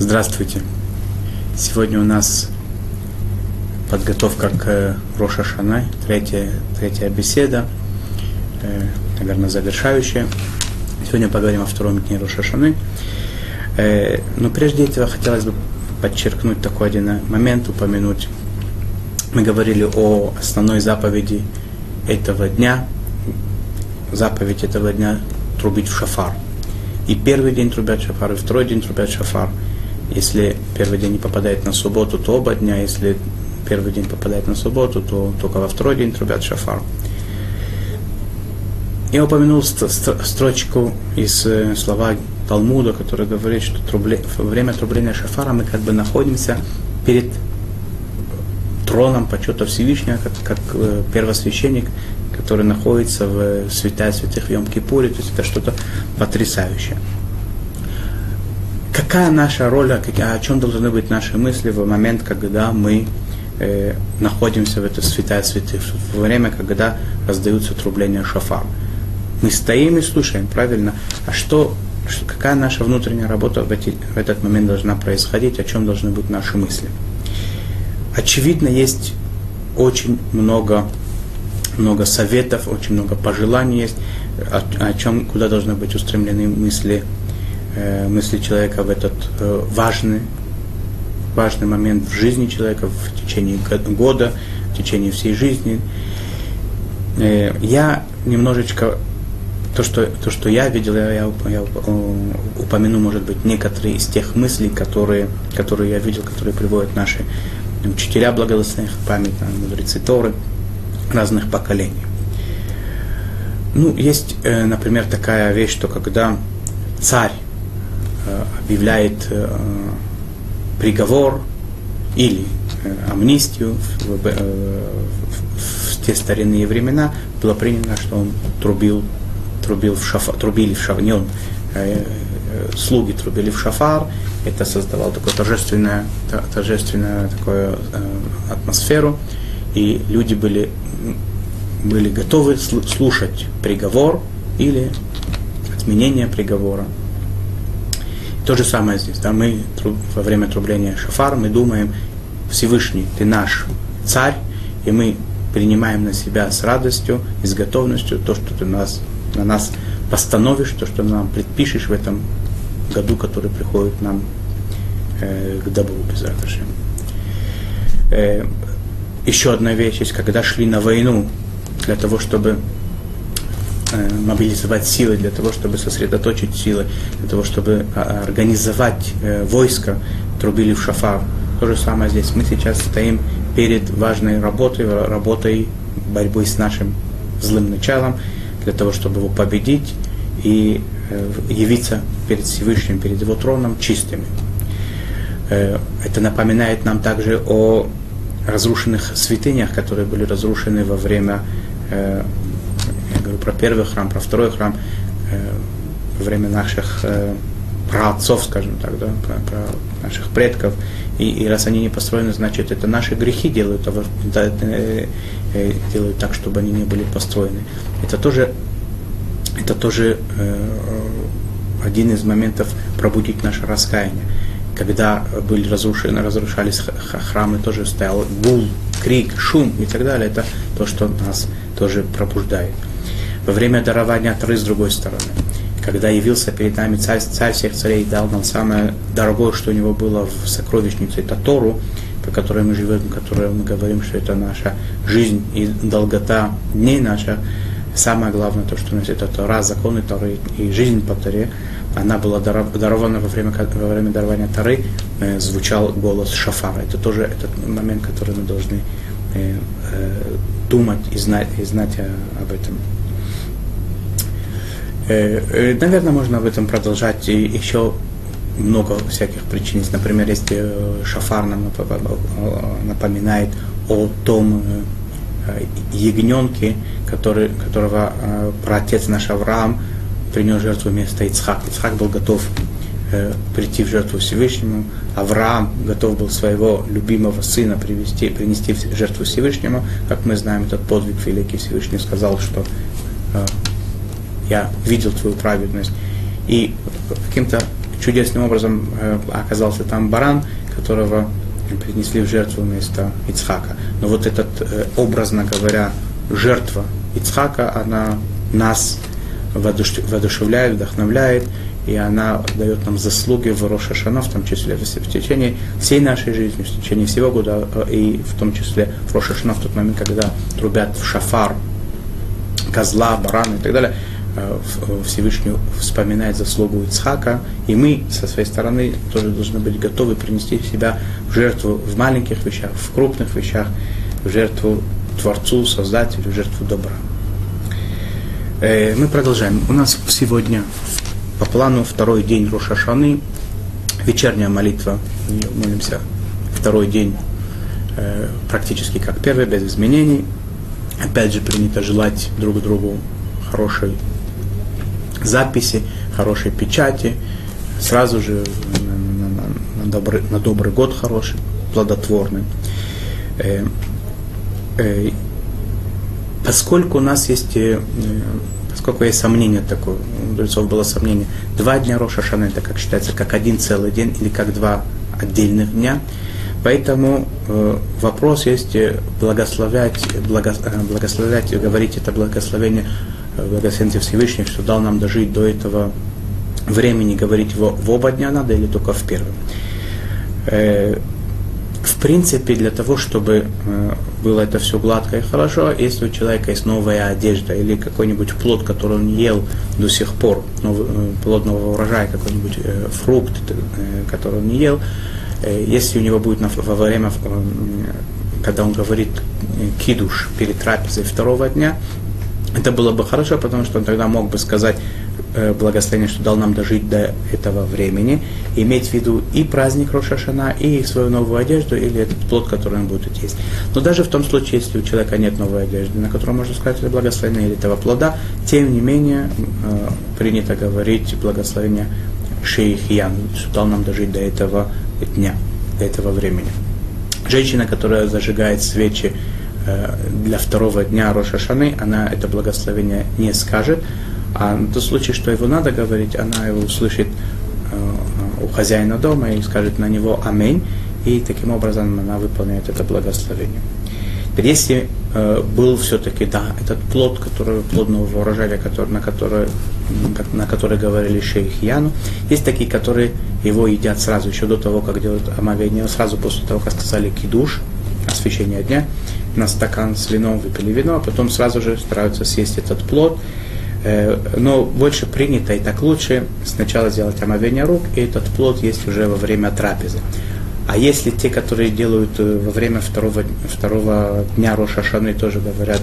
Здравствуйте. Сегодня у нас подготовка к Роша Шана, третья, третья беседа, э, наверное, завершающая. Сегодня поговорим о втором дне Роша Шаны. Э, но прежде этого хотелось бы подчеркнуть такой один момент, упомянуть. Мы говорили о основной заповеди этого дня. Заповедь этого дня – трубить в шафар. И первый день трубят шафар, и второй день трубят шафар. Если первый день не попадает на субботу, то оба дня. Если первый день попадает на субботу, то только во второй день трубят шафар. Я упомянул строчку из э, слова Талмуда, который говорит, что во время трубления шафара мы как бы находимся перед троном почета Всевышнего, как, как э, первосвященник, который находится в святая святых в Йом-Кипуре, то есть это что-то потрясающее. Какая наша роль, о чем должны быть наши мысли в момент, когда мы э, находимся в этой святая святых, во время, когда раздаются трубления шафар. Мы стоим и слушаем, правильно? А что, какая наша внутренняя работа в, эти, в этот момент должна происходить, о чем должны быть наши мысли? Очевидно, есть очень много, много советов, очень много пожеланий есть, о, о чем, куда должны быть устремлены мысли, мысли человека в этот э, важный, важный момент в жизни человека, в течение года, в течение всей жизни. Э, я немножечко то, что, то, что я видел, я, я, упомяну, может быть, некоторые из тех мыслей, которые, которые я видел, которые приводят наши учителя благословенных память, мудрецы Торы разных поколений. Ну, есть, э, например, такая вещь, что когда царь э, объявляет э, приговор или амнистию в, в, в те старинные времена, было принято, что он трубил трубил в шафар, трубили в шафар, не он, э, э, слуги трубили в шафар, это создавало такую торжественную, торжественную такую э, атмосферу, и люди были, были готовы слушать приговор или отменение приговора. То же самое здесь. Да, мы во время трубления шафара мы думаем, Всевышний, ты наш царь, и мы принимаем на себя с радостью и с готовностью то, что ты нас на нас постановишь, то, что нам предпишешь в этом году, который приходит нам э, к добру без э, Еще одна вещь есть, когда шли на войну для того, чтобы мобилизовать силы, для того, чтобы сосредоточить силы, для того, чтобы а, организовать э, войско, трубили в шафар. То же самое здесь. Мы сейчас стоим перед важной работой, работой борьбы с нашим злым началом, для того, чтобы его победить и э, явиться перед Всевышним, перед его троном чистыми. Э, это напоминает нам также о разрушенных святынях, которые были разрушены во время, э, говорю про первый храм, про второй храм, во время наших праотцов, скажем так, да, про, про наших предков. И, и раз они не построены, значит, это наши грехи делают, а да, э, э, делают так, чтобы они не были построены. Это тоже, это тоже э, один из моментов пробудить наше раскаяние. Когда были разрушены, разрушались храмы, тоже стоял гул, крик, шум и так далее. Это то, что нас тоже пробуждает. Во время дарования Торы с другой стороны – когда явился перед нами царь, царь всех царей, дал нам самое дорогое, что у него было в сокровищнице, это Тору, по которой мы живем, которой мы говорим, что это наша жизнь и долгота дней наша. Самое главное, то, что у нас это Тора, законы Торы и жизнь по Торе, она была дарована во время, во время дарования Торы, э, звучал голос Шафара. Это тоже этот момент, который мы должны э, э, думать и знать, и знать об этом. Э, э, наверное, можно об этом продолжать еще много всяких причин. Например, если э, Шафар нам напоминает о том ягненке, который, которого праотец наш Авраам принес жертву вместо Ицхак. Ицхак был готов прийти в жертву Всевышнему. Авраам готов был своего любимого сына привести, принести в жертву Всевышнему. Как мы знаем, этот подвиг великий Всевышний сказал, что я видел твою праведность. И каким-то чудесным образом э, оказался там баран, которого принесли в жертву вместо Ицхака. Но вот этот, э, образно говоря, жертва Ицхака, она нас воодушевляет, вдохновляет, и она дает нам заслуги в Роша Шана, в том числе в течение всей нашей жизни, в течение всего года, э, и в том числе в Роша Шана, в тот момент, когда трубят в шафар козла, барана и так далее, Всевышний вспоминает заслугу Ицхака, и мы со своей стороны тоже должны быть готовы принести себя в жертву в маленьких вещах, в крупных вещах, в жертву Творцу, Создателю, в жертву добра. Э, мы продолжаем. У нас сегодня по плану второй день Рошашаны, вечерняя молитва, молимся второй день э, практически как первый, без изменений. Опять же принято желать друг другу хорошей записи, хорошей печати, сразу же на, на, на, добрый, на добрый год хороший, плодотворный. Э, э, поскольку у нас есть э, поскольку есть сомнение такое, у мудрецов было сомнение, два дня Роша Шана это как считается, как один целый день или как два отдельных дня. Поэтому э, вопрос есть э, благословлять, благо, э, благословлять и говорить это благословение, благословение Всевышнего, что дал нам дожить до этого времени, говорить его в оба дня надо или только в первом. Э, в принципе, для того, чтобы э, было это все гладко и хорошо, если у человека есть новая одежда или какой-нибудь плод, который он ел до сих пор, э, плод нового урожая, какой-нибудь фрукт, который он не ел, если у него будет во время, когда он говорит кидуш перед трапезой второго дня, это было бы хорошо, потому что он тогда мог бы сказать, Э, благословение, что дал нам дожить до этого времени, иметь в виду и праздник Рошашана, и свою новую одежду, или этот плод, который он будет есть. Но даже в том случае, если у человека нет новой одежды, на которую можно сказать это благословение или этого плода, тем не менее э, принято говорить благословение Шейх Ян, что дал нам дожить до этого дня, до этого времени. Женщина, которая зажигает свечи для второго дня Рошашаны, она это благословение не скажет, а на тот случай, что его надо говорить, она его услышит э, у хозяина дома и скажет на него «Аминь», и таким образом она выполняет это благословение. Теперь, если э, был все-таки, да, этот плод, который, плодного урожая, который, на, который, на который говорили шейх Яну, есть такие, которые его едят сразу, еще до того, как делают омовение, сразу после того, как сказали кидуш, освящение дня, на стакан с вином выпили вино, а потом сразу же стараются съесть этот плод, Э, но больше принято и так лучше сначала сделать омовение рук, и этот плод есть уже во время трапезы. А если те, которые делают э, во время второго, второго дня Рошашаны, тоже говорят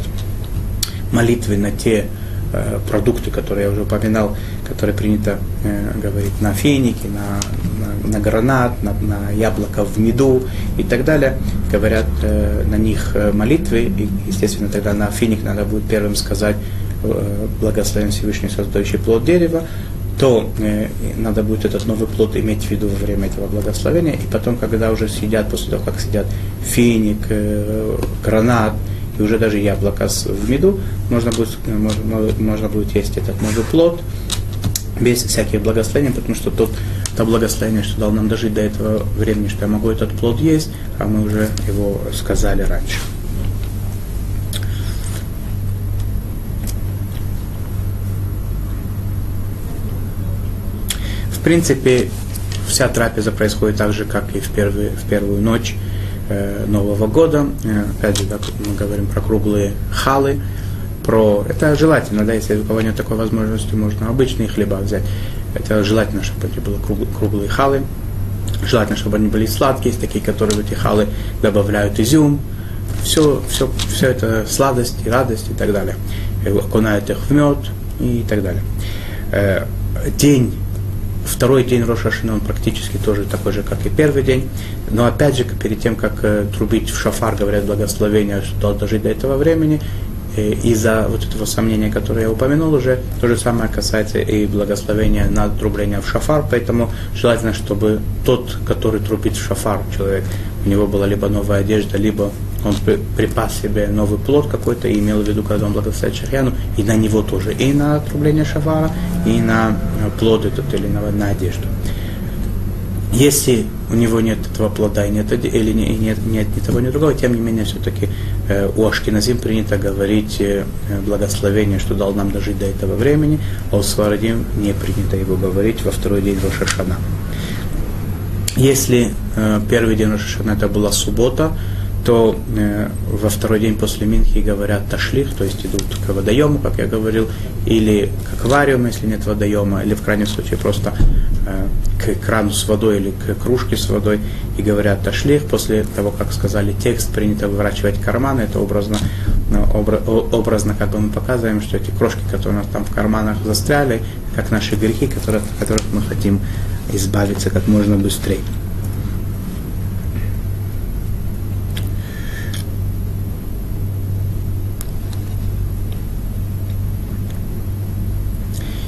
молитвы на те э, продукты, которые я уже упоминал, которые принято говорить на финики, на, на, на гранат, на, на яблоко в меду и так далее, говорят э, на них э, молитвы, и, естественно, тогда на финик надо будет первым сказать Э, благословен Всевышний, создающий плод дерева, то э, надо будет этот новый плод иметь в виду во время этого благословения, и потом, когда уже съедят, после того, как съедят финик, э, гранат, и уже даже яблоко в меду, можно будет, э, можно, можно будет есть этот новый плод без всяких благословений, потому что тот, то благословение, что дал нам дожить до этого времени, что я могу этот плод есть, а мы уже его сказали раньше. принципе, вся трапеза происходит так же, как и в первую, в первую ночь э, Нового года. Э, опять же, так, мы говорим про круглые халы. Про... Это желательно, да, если у кого нет такой возможности, можно обычные хлеба взять. Это желательно, чтобы это были круглые халы. Желательно, чтобы они были сладкие, есть такие, которые в эти халы добавляют изюм. Все, все, все это сладость и радость и так далее. И окунают их в мед и так далее. Э, день Второй день Рошашина, он практически тоже такой же, как и первый день. Но опять же, перед тем, как э, трубить в шафар, говорят благословение, что должно дожить до этого времени, э, из-за вот этого сомнения, которое я упомянул уже, то же самое касается и благословения на трубление в шафар, поэтому желательно, чтобы тот, который трубит в шафар, человек, у него была либо новая одежда, либо он припас себе новый плод какой-то и имел в виду, когда он благословляет Шахьяну, и на него тоже, и на отрубление шафара, и на плод этот или на, на одежду. Если у него нет этого плода и нет, или не, нет, нет ни того, ни другого, тем не менее, все-таки э, у Ашкиназим принято говорить э, благословение, что дал нам дожить до этого времени, а у Сварадим не принято его говорить во второй день Рошашана. Если э, первый день Рошашана это была суббота, то э, во второй день после Минхи говорят ташлих, то есть идут к водоему, как я говорил, или к аквариуму, если нет водоема, или в крайнем случае просто э, к крану с водой или к кружке с водой, и говорят ташлих. После того, как сказали текст, принято выворачивать карманы, это образно, ну, обра, образно как бы мы показываем, что эти крошки, которые у нас там в карманах застряли, как наши грехи, которые, которых мы хотим избавиться как можно быстрее.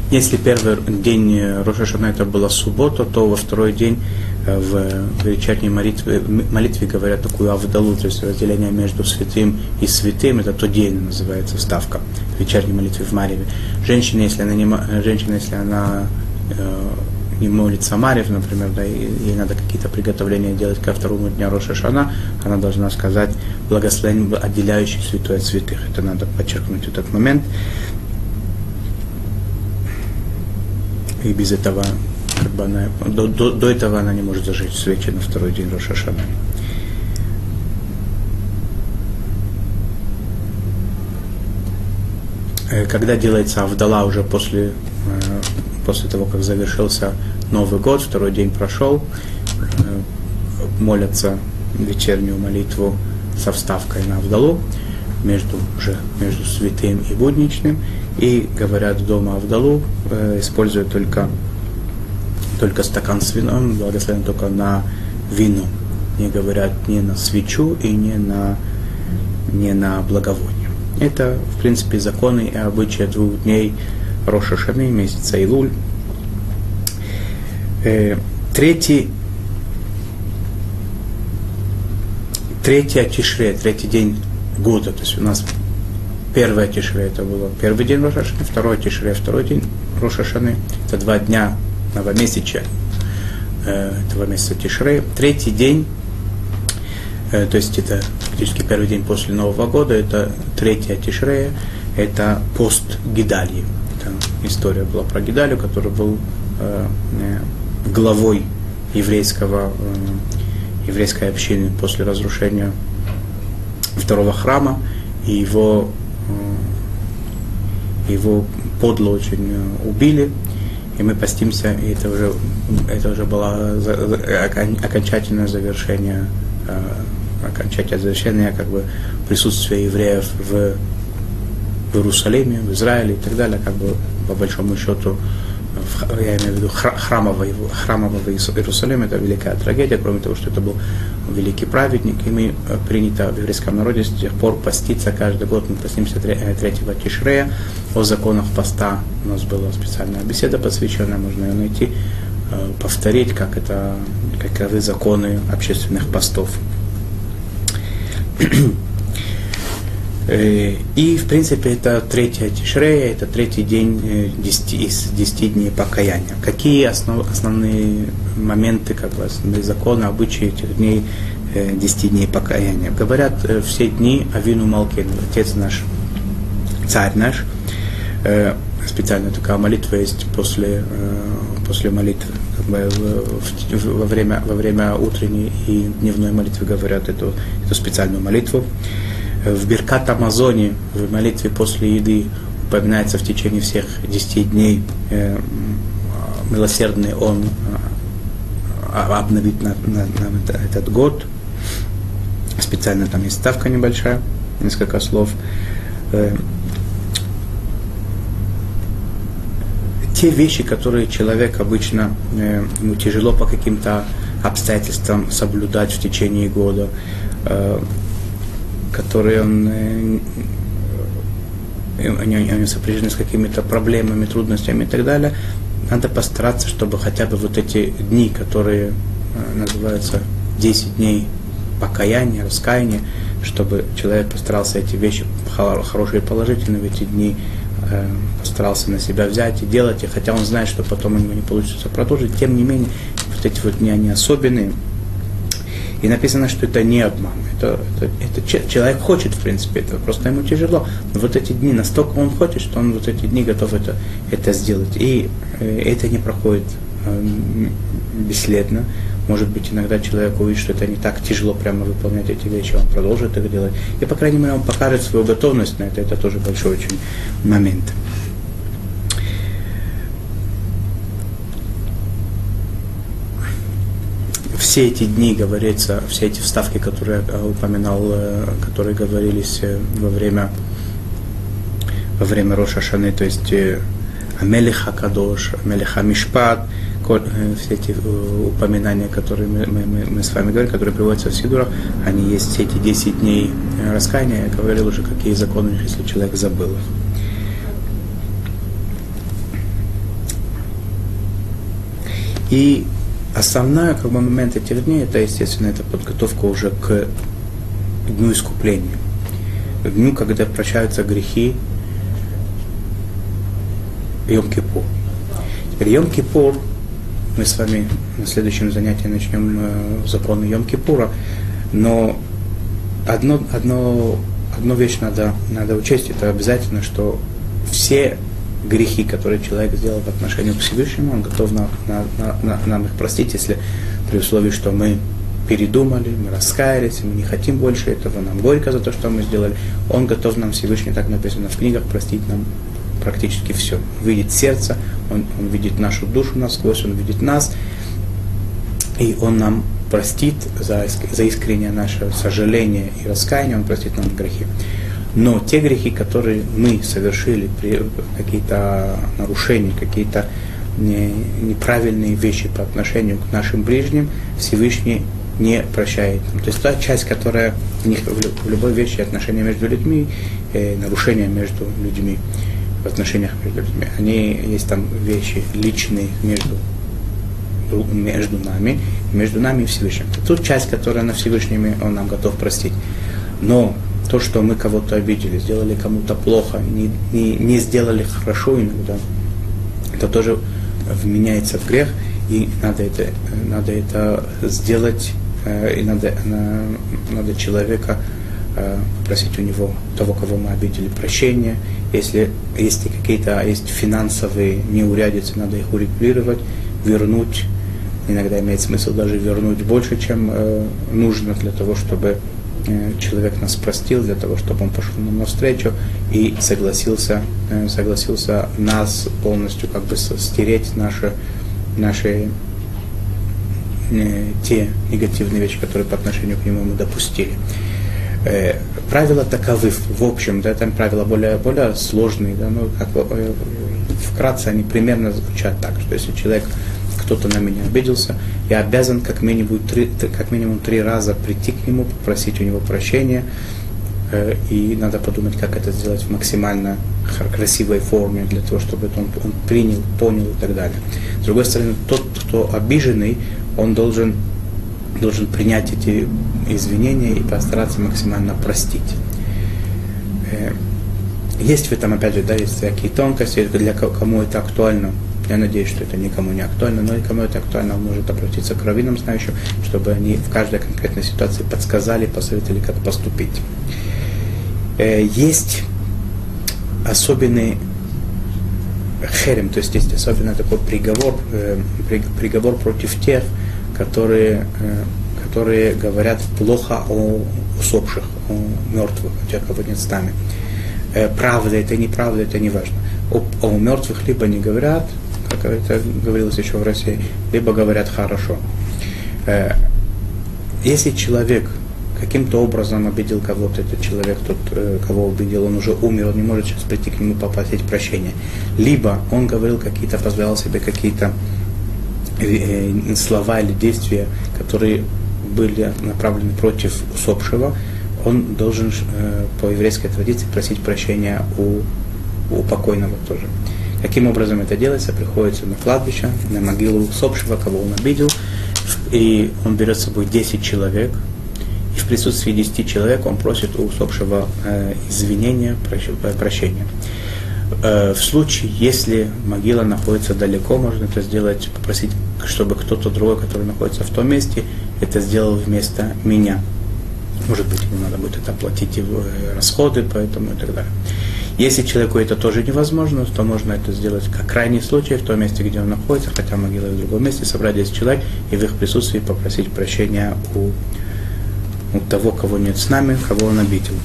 Если первый день Рошашана это была суббота, то во второй день э, в вечерней молитве, молитве говорят такую авдалу, то есть разделение между святым и святым, это тот день называется вставка в вечерней молитве в Марьеве. Женщина, если она, не, женщина, если она э, не молится Марьев, например, да, ей надо какие-то приготовления делать ко второму дню Роша она должна сказать благословение, отделяющий святой от святых. Это надо подчеркнуть этот момент. И без этого, как бы она, до, до, до этого она не может зажечь свечи на второй день Рошашана. Э, когда делается Авдала уже после, э, после того, как завершился Новый год, второй день прошел, э, молятся вечернюю молитву со вставкой на Авдалу, между, уже между святым и будничным, и говорят дома Авдалу, э, используя только, только стакан с вином, благословен только на вино. Не говорят ни на свечу и не на, не на благовоние. Это, в принципе, законы и обычаи двух дней Роша Шаны, месяца Илуль. Э, третий третий Тишре, третий день года. То есть у нас первое Тишре это было первый день Рошашаны, второй Тишре, второй день Рошашаны. Это два дня новомесяча э, этого месяца Тишре. Третий день, э, то есть это фактически первый день после Нового года, это третья Тишре, это пост Гидальи. Это история была про Гидалию, который был э, главой еврейского, еврейской общины после разрушения второго храма, и его, э, его подло очень э, убили, и мы постимся, и это уже, это уже было окончательное завершение, э, окончательное завершение как бы присутствия евреев в, в Иерусалиме, в Израиле и так далее, как бы по большому счету я имею в виду храмового, храмового Иерусалима, это великая трагедия, кроме того, что это был великий праведник, и мы э, принято в еврейском народе с тех пор поститься каждый год, мы постимся 3 э, Тишрея, о законах поста у нас была специальная беседа посвященная, можно ее найти, э, повторить, как это, каковы законы общественных постов. Э, и, в принципе, это третья тишрея, это третий день 10, э, из десяти дней покаяния. Какие основ, основные моменты, как бы основные законы, обычаи этих дней, э, десяти дней покаяния? Говорят, все дни Авину Малкин, Отец наш, Царь наш, специально такая молитва есть после, после молитвы. Как бы во, время, во время утренней и дневной молитвы говорят эту, эту специальную молитву в Беркат Амазоне, в молитве после еды, упоминается в течение всех десяти дней э, милосердный Он э, обновит на, на, на этот год. Специально там есть ставка небольшая, несколько слов. Э, те вещи, которые человек обычно, э, ему тяжело по каким-то обстоятельствам соблюдать в течение года, э, которые он, э, они, они сопряжены с какими-то проблемами, трудностями и так далее, надо постараться, чтобы хотя бы вот эти дни, которые э, называются 10 дней покаяния, раскаяния, чтобы человек постарался эти вещи хорошие и положительные в эти дни э, постарался на себя взять и делать, и хотя он знает, что потом у него не получится продолжить, тем не менее, вот эти вот дни, они особенные. И написано, что это не обман. Это, это, это человек хочет, в принципе, этого, просто ему тяжело. Но вот эти дни, настолько он хочет, что он вот эти дни готов это, это сделать. И э, это не проходит э, бесследно. Может быть, иногда человек увидит, что это не так тяжело прямо выполнять эти вещи, он продолжит их делать. И, по крайней мере, он покажет свою готовность на это. Это тоже большой очень момент. Все эти дни говорится, все эти вставки, которые я упоминал, э, которые говорились э, во время, во время Роша Шаны, то есть э, Амелиха Кадош, Амелиха Мишпат, все эти упоминания, которые мы, мы, мы с вами говорим, которые приводятся в Сидурах, они есть все эти 10 дней раскаяния. Я говорил уже, какие законы, если человек забыл их. И основной как бы, момент этих дней, это, естественно, это подготовка уже к дню искупления. К дню, когда прощаются грехи Йом-Кипур. Теперь Йом-Кипур, мы с вами на следующем занятии начнем э, законы Йом-Кипура, но одно, одно, одну вещь надо, надо учесть, это обязательно, что все грехи, которые человек сделал в отношении к Всевышнему, он готов на, на, на, на, нам их простить, если при условии, что мы передумали, мы раскаялись, мы не хотим больше этого, нам горько за то, что мы сделали. Он готов нам Всевышний, так написано в книгах, простить нам практически все. Видит сердце, он, он видит нашу душу насквозь, он видит нас, и он нам простит за, за искреннее наше сожаление и раскаяние, он простит нам грехи. Но те грехи, которые мы совершили, какие-то нарушения, какие-то неправильные вещи по отношению к нашим ближним, Всевышний не прощает. То есть та часть, которая в, них, в любой вещи отношения между людьми, э, нарушения между людьми, в отношениях между людьми, они есть там вещи личные между между нами, между нами и Всевышним. Тут часть, которая на Всевышнем, он нам готов простить. Но то, что мы кого-то обидели, сделали кому-то плохо, не, не, не сделали хорошо иногда, это тоже вменяется в грех, и надо это, надо это сделать, э, и надо, надо человека э, попросить у него, того, кого мы обидели, прощения. Если есть какие-то есть финансовые неурядицы, надо их урегулировать, вернуть. Иногда имеет смысл даже вернуть больше, чем э, нужно для того, чтобы человек нас простил для того, чтобы он пошел нам навстречу и согласился, э, согласился нас полностью как бы стереть наши, наши э, те негативные вещи, которые по отношению к нему мы допустили. Правила таковы, в общем, да, там правила более, более сложные, да, но как, вкратце они примерно звучат так, что если человек кто-то на меня обиделся, я обязан как минимум три, как минимум три раза прийти к нему, попросить у него прощения, э, и надо подумать, как это сделать в максимально красивой форме, для того, чтобы он, он принял, понял и так далее. С другой стороны, тот, кто обиженный, он должен, должен принять эти извинения и постараться максимально простить. Э, есть в этом, опять же, да, есть всякие тонкости, для кому это актуально, я надеюсь, что это никому не актуально, но и кому это актуально, он может обратиться к раввинам знающим, чтобы они в каждой конкретной ситуации подсказали, посоветовали, как поступить. Э, есть особенный херем, то есть есть особенно такой приговор, э, приговор против тех, которые, э, которые говорят плохо о усопших, о мертвых, о тех, кого нет с нами. Правда это, неправда это, не важно. О, о мертвых либо не говорят, как это говорилось еще в России, либо говорят хорошо. Э, если человек каким-то образом обидел кого-то, этот человек, тот, э, кого обидел, он уже умер, он не может сейчас прийти к нему попросить прощения. Либо он говорил какие-то, позволял себе какие-то э, слова или действия, которые были направлены против усопшего, он должен по еврейской традиции просить прощения у, у покойного тоже. Каким образом это делается? Приходится на кладбище, на могилу усопшего, кого он обидел, и он берет с собой 10 человек, и в присутствии 10 человек он просит у усопшего э, извинения, э, прощения. Э, в случае, если могила находится далеко, можно это сделать, попросить чтобы кто-то другой, который находится в том месте, это сделал вместо меня. Может быть, ему надо будет это оплатить его э, расходы, поэтому и так далее. Если человеку это тоже невозможно, то можно это сделать как крайний случай в том месте, где он находится, хотя могила в другом месте, собрать 10 человек и в их присутствии попросить прощения у, у того, кого нет с нами, кого он обидел.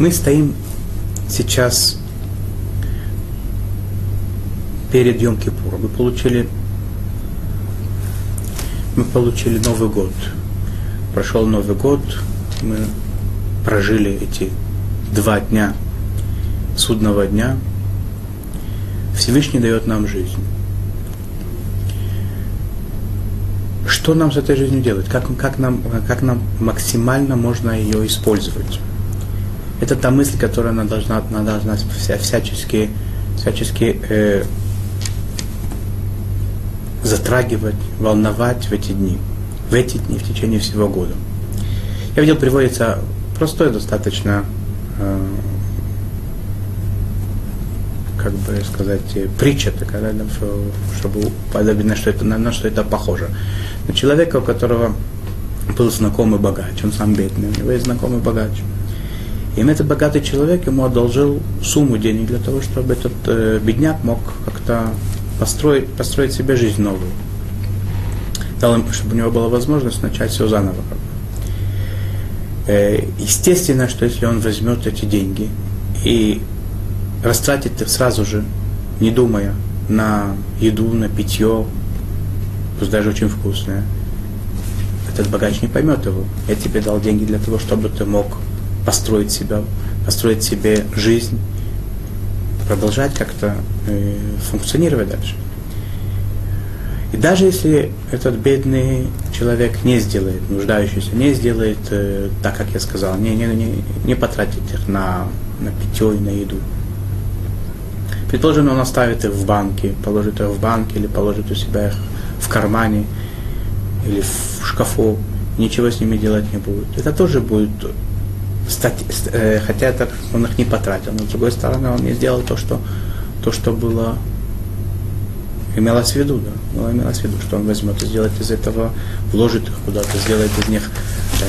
Мы стоим сейчас перед Йом Кипуром. Мы получили, мы получили Новый год. Прошел Новый год, мы прожили эти два дня судного дня. Всевышний дает нам жизнь. Что нам с этой жизнью делать? Как, как, нам, как нам максимально можно ее использовать? Это та мысль, которую она должна, она должна вся, всячески, всячески э, затрагивать, волновать в эти дни, в эти дни, в течение всего года. Я видел, приводится простой достаточно, э, как бы сказать, притча такая, да, чтобы подобно, что это, на, на что это похоже. На человека, у которого был знакомый богач, он сам бедный, у него есть знакомый богач. И этот богатый человек ему одолжил сумму денег для того, чтобы этот э, бедняк мог как-то построить, построить себе жизнь новую. Дал им, чтобы у него была возможность начать все заново. Э, естественно, что если он возьмет эти деньги и растратит их сразу же, не думая, на еду, на питье, пусть даже очень вкусное, этот богач не поймет его. Я тебе дал деньги для того, чтобы ты мог построить себя, построить себе жизнь, продолжать как-то э, функционировать дальше. И даже если этот бедный человек не сделает, нуждающийся, не сделает э, так, как я сказал, не, не, не, не потратит их на, на питье и на еду. Предположим, он оставит их в банке, положит их в банке или положит у себя их в кармане или в шкафу, ничего с ними делать не будет. Это тоже будет э, хотя это он их не потратил, но с другой стороны он не сделал то, что, то, что было имелось в виду, да, было имелось в виду, что он возьмет и сделает из этого, вложит их куда-то, сделает из них э,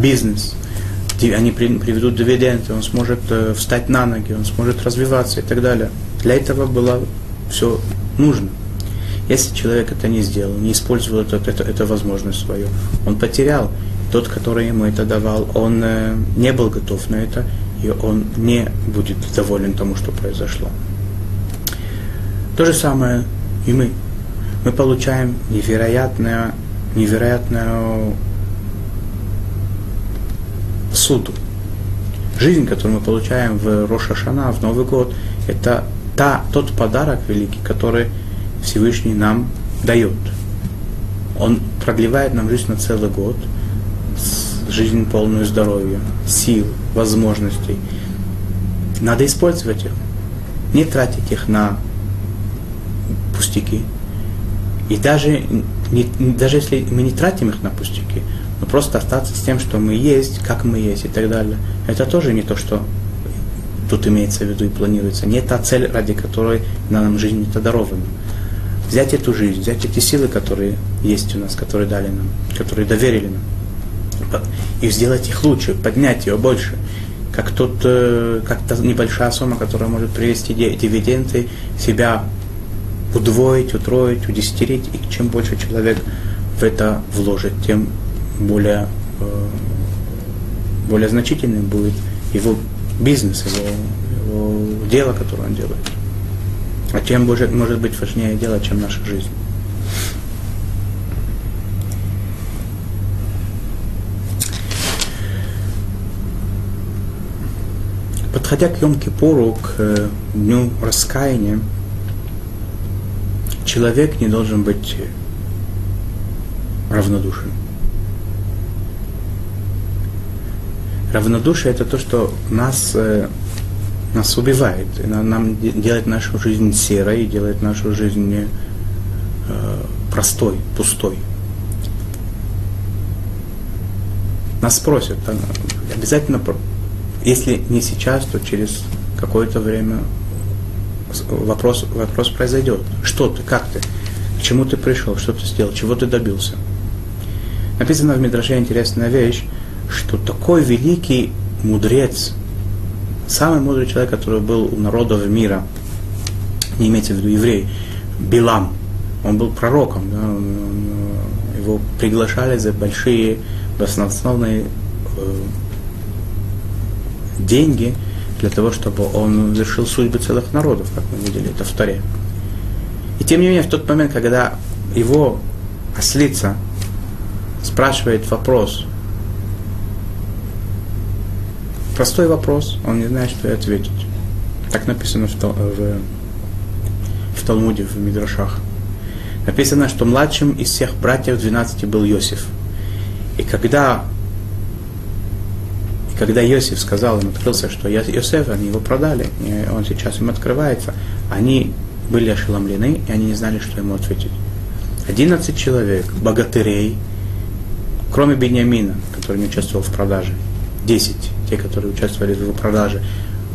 бизнес, они приведут дивиденды, он сможет э, встать на ноги, он сможет развиваться и так далее. Для этого было все нужно. Если человек это не сделал, не использовал эту, эту, эту возможность свою, он потерял тот, который ему это давал, он э, не был готов на это, и он не будет доволен тому, что произошло. То же самое и мы. Мы получаем невероятную, невероятную суду. Жизнь, которую мы получаем в Роша Шана, в Новый год, это та, тот подарок великий, который Всевышний нам дает. Он продлевает нам жизнь на целый год – жизнь полную здоровья, сил, возможностей. Надо использовать их. Не тратить их на пустяки. И даже, не, даже если мы не тратим их на пустяки, но просто остаться с тем, что мы есть, как мы есть и так далее, это тоже не то, что тут имеется в виду и планируется. Не та цель, ради которой на нам жизнь это дарована. Взять эту жизнь, взять эти силы, которые есть у нас, которые дали нам, которые доверили нам, и сделать их лучше, поднять ее больше. Как тот, э, как та небольшая сумма, которая может привести дивиденды, себя удвоить, утроить, удесятерить. И чем больше человек в это вложит, тем более, э, более значительным будет его бизнес, его, его дело, которое он делает. А чем может, может быть важнее дело, чем наша жизнь. Подходя к Йом-Кипуру, к э, дню раскаяния, человек не должен быть равнодушен. Равнодушие это то, что нас, э, нас убивает, нам делает нашу жизнь серой, делает нашу жизнь э, простой, пустой. Нас спросят, обязательно, если не сейчас, то через какое-то время вопрос, вопрос произойдет. Что ты, как ты, к чему ты пришел, что ты сделал, чего ты добился. Написано в Мидраше интересная вещь, что такой великий мудрец, самый мудрый человек, который был у народов мира, не имеется в виду еврей, Билам, он был пророком, да, его приглашали за большие баснословные э, деньги для того, чтобы он завершил судьбы целых народов, как мы видели это в Торе. И тем не менее, в тот момент, когда его ослица спрашивает вопрос, простой вопрос, он не знает, что ей ответить. Так написано в, в, в Талмуде, в Мидрашах. Написано, что младшим из всех братьев 12 был Иосиф. И когда, и когда Иосиф сказал им, открылся, что Иосиф, они его продали, и он сейчас им открывается, они были ошеломлены, и они не знали, что ему ответить. 11 человек, богатырей, кроме Бениамина, который не участвовал в продаже, 10, те, которые участвовали в продаже,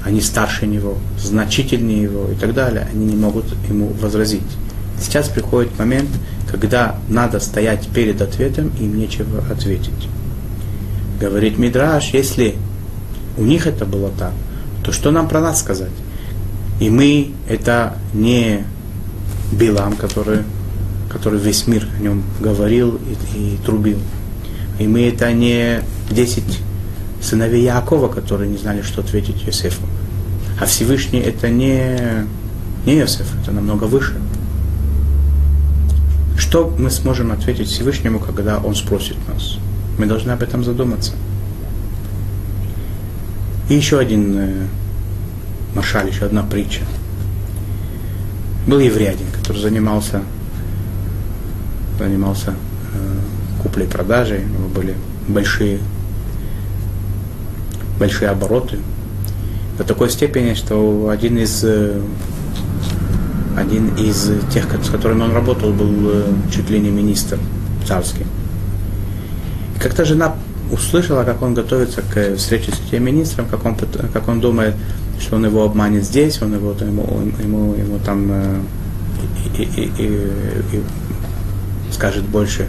они старше него, значительнее его и так далее, они не могут ему возразить. Сейчас приходит момент, когда надо стоять перед ответом, и им нечего ответить. Говорит Мидраш, если у них это было так, то что нам про нас сказать? И мы это не Билам, который, который весь мир о нем говорил и, и трубил. И мы это не 10 сыновей Якова, которые не знали, что ответить Иосифу. А Всевышний это не, не Иосиф, это намного выше. Что мы сможем ответить Всевышнему, когда Он спросит нас? Мы должны об этом задуматься. И еще один э, еще одна притча. Был еврей который занимался, занимался э, куплей-продажей, были большие, большие обороты. До такой степени, что один из э, один из тех, с которыми он работал, был э, чуть ли не министр царский. Как-то жена услышала, как он готовится к встрече с этим министром, как он, как он думает, что он его обманет здесь, он его, ему, ему, ему там э, и, и, и, и скажет больше,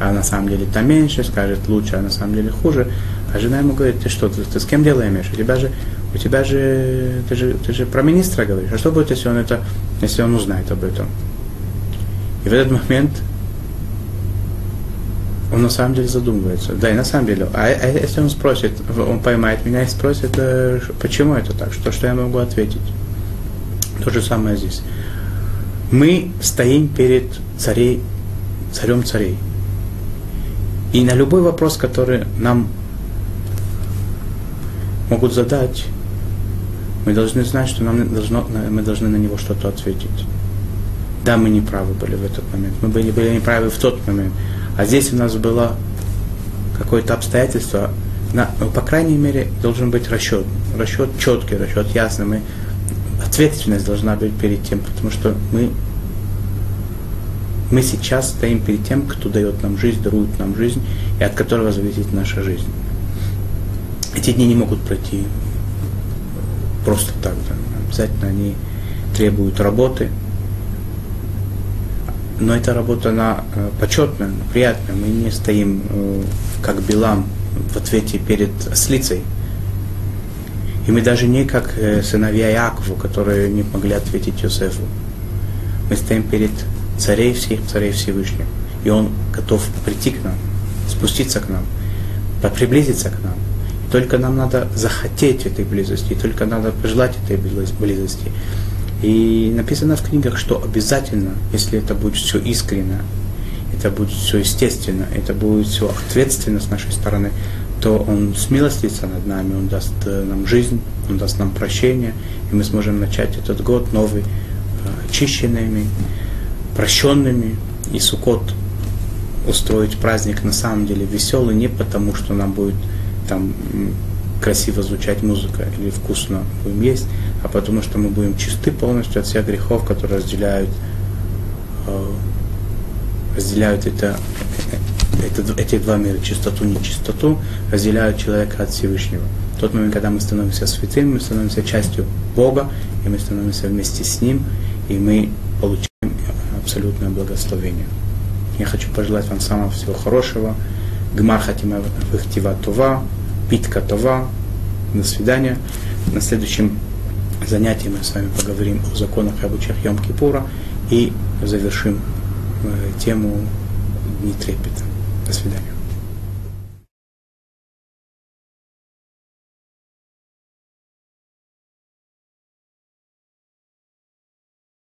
а на самом деле там меньше, скажет лучше, а на самом деле хуже. А жена ему говорит, ты что, ты, ты с кем дело имеешь? У тебя же у тебя же ты, же, ты же про министра говоришь. А что будет, если он это, если он узнает об этом? И в этот момент он на самом деле задумывается. Да, и на самом деле. А, а если он спросит, он поймает меня и спросит, э, почему это так, что, что я могу ответить? То же самое здесь. Мы стоим перед царей, царем царей. И на любой вопрос, который нам могут задать, мы должны знать, что нам должно, мы должны на него что-то ответить. Да, мы не правы были в этот момент. Мы были, были неправы в тот момент. А здесь у нас было какое-то обстоятельство. На, ну, по крайней мере, должен быть расчет. Расчет четкий, расчет ясный. Мы, ответственность должна быть перед тем, потому что мы, мы сейчас стоим перед тем, кто дает нам жизнь, дарует нам жизнь, и от которого зависит наша жизнь. Эти дни не могут пройти просто так. Да. Обязательно они требуют работы. Но эта работа, она э, почетная, приятная. Мы не стоим, э, как Билам, в ответе перед ослицей. И мы даже не как э, сыновья Якову, которые не могли ответить Йосефу. Мы стоим перед царей всех, царей Всевышних. И он готов прийти к нам, спуститься к нам, приблизиться к нам. Только нам надо захотеть этой близости, только надо пожелать этой близости. И написано в книгах, что обязательно, если это будет все искренне, это будет все естественно, это будет все ответственно с нашей стороны, то Он смилостится над нами, Он даст э, нам жизнь, Он даст нам прощение, и мы сможем начать этот год новый э, очищенными, прощенными, и Сукот устроить праздник на самом деле веселый не потому, что нам будет там красиво звучать музыка или вкусно будем есть, а потому что мы будем чисты полностью от всех грехов, которые разделяют, э, разделяют это, это, эти два мира, чистоту, нечистоту, разделяют человека от Всевышнего. В тот момент, когда мы становимся святыми, мы становимся частью Бога, и мы становимся вместе с Ним, и мы получаем абсолютное благословение. Я хочу пожелать вам самого всего хорошего. Гмар хатима вахтива това, питка това. До свидания. На следующем занятии мы с вами поговорим о законах и обычаях Йом-Кипура и завершим э, тему Дни трепета. До свидания.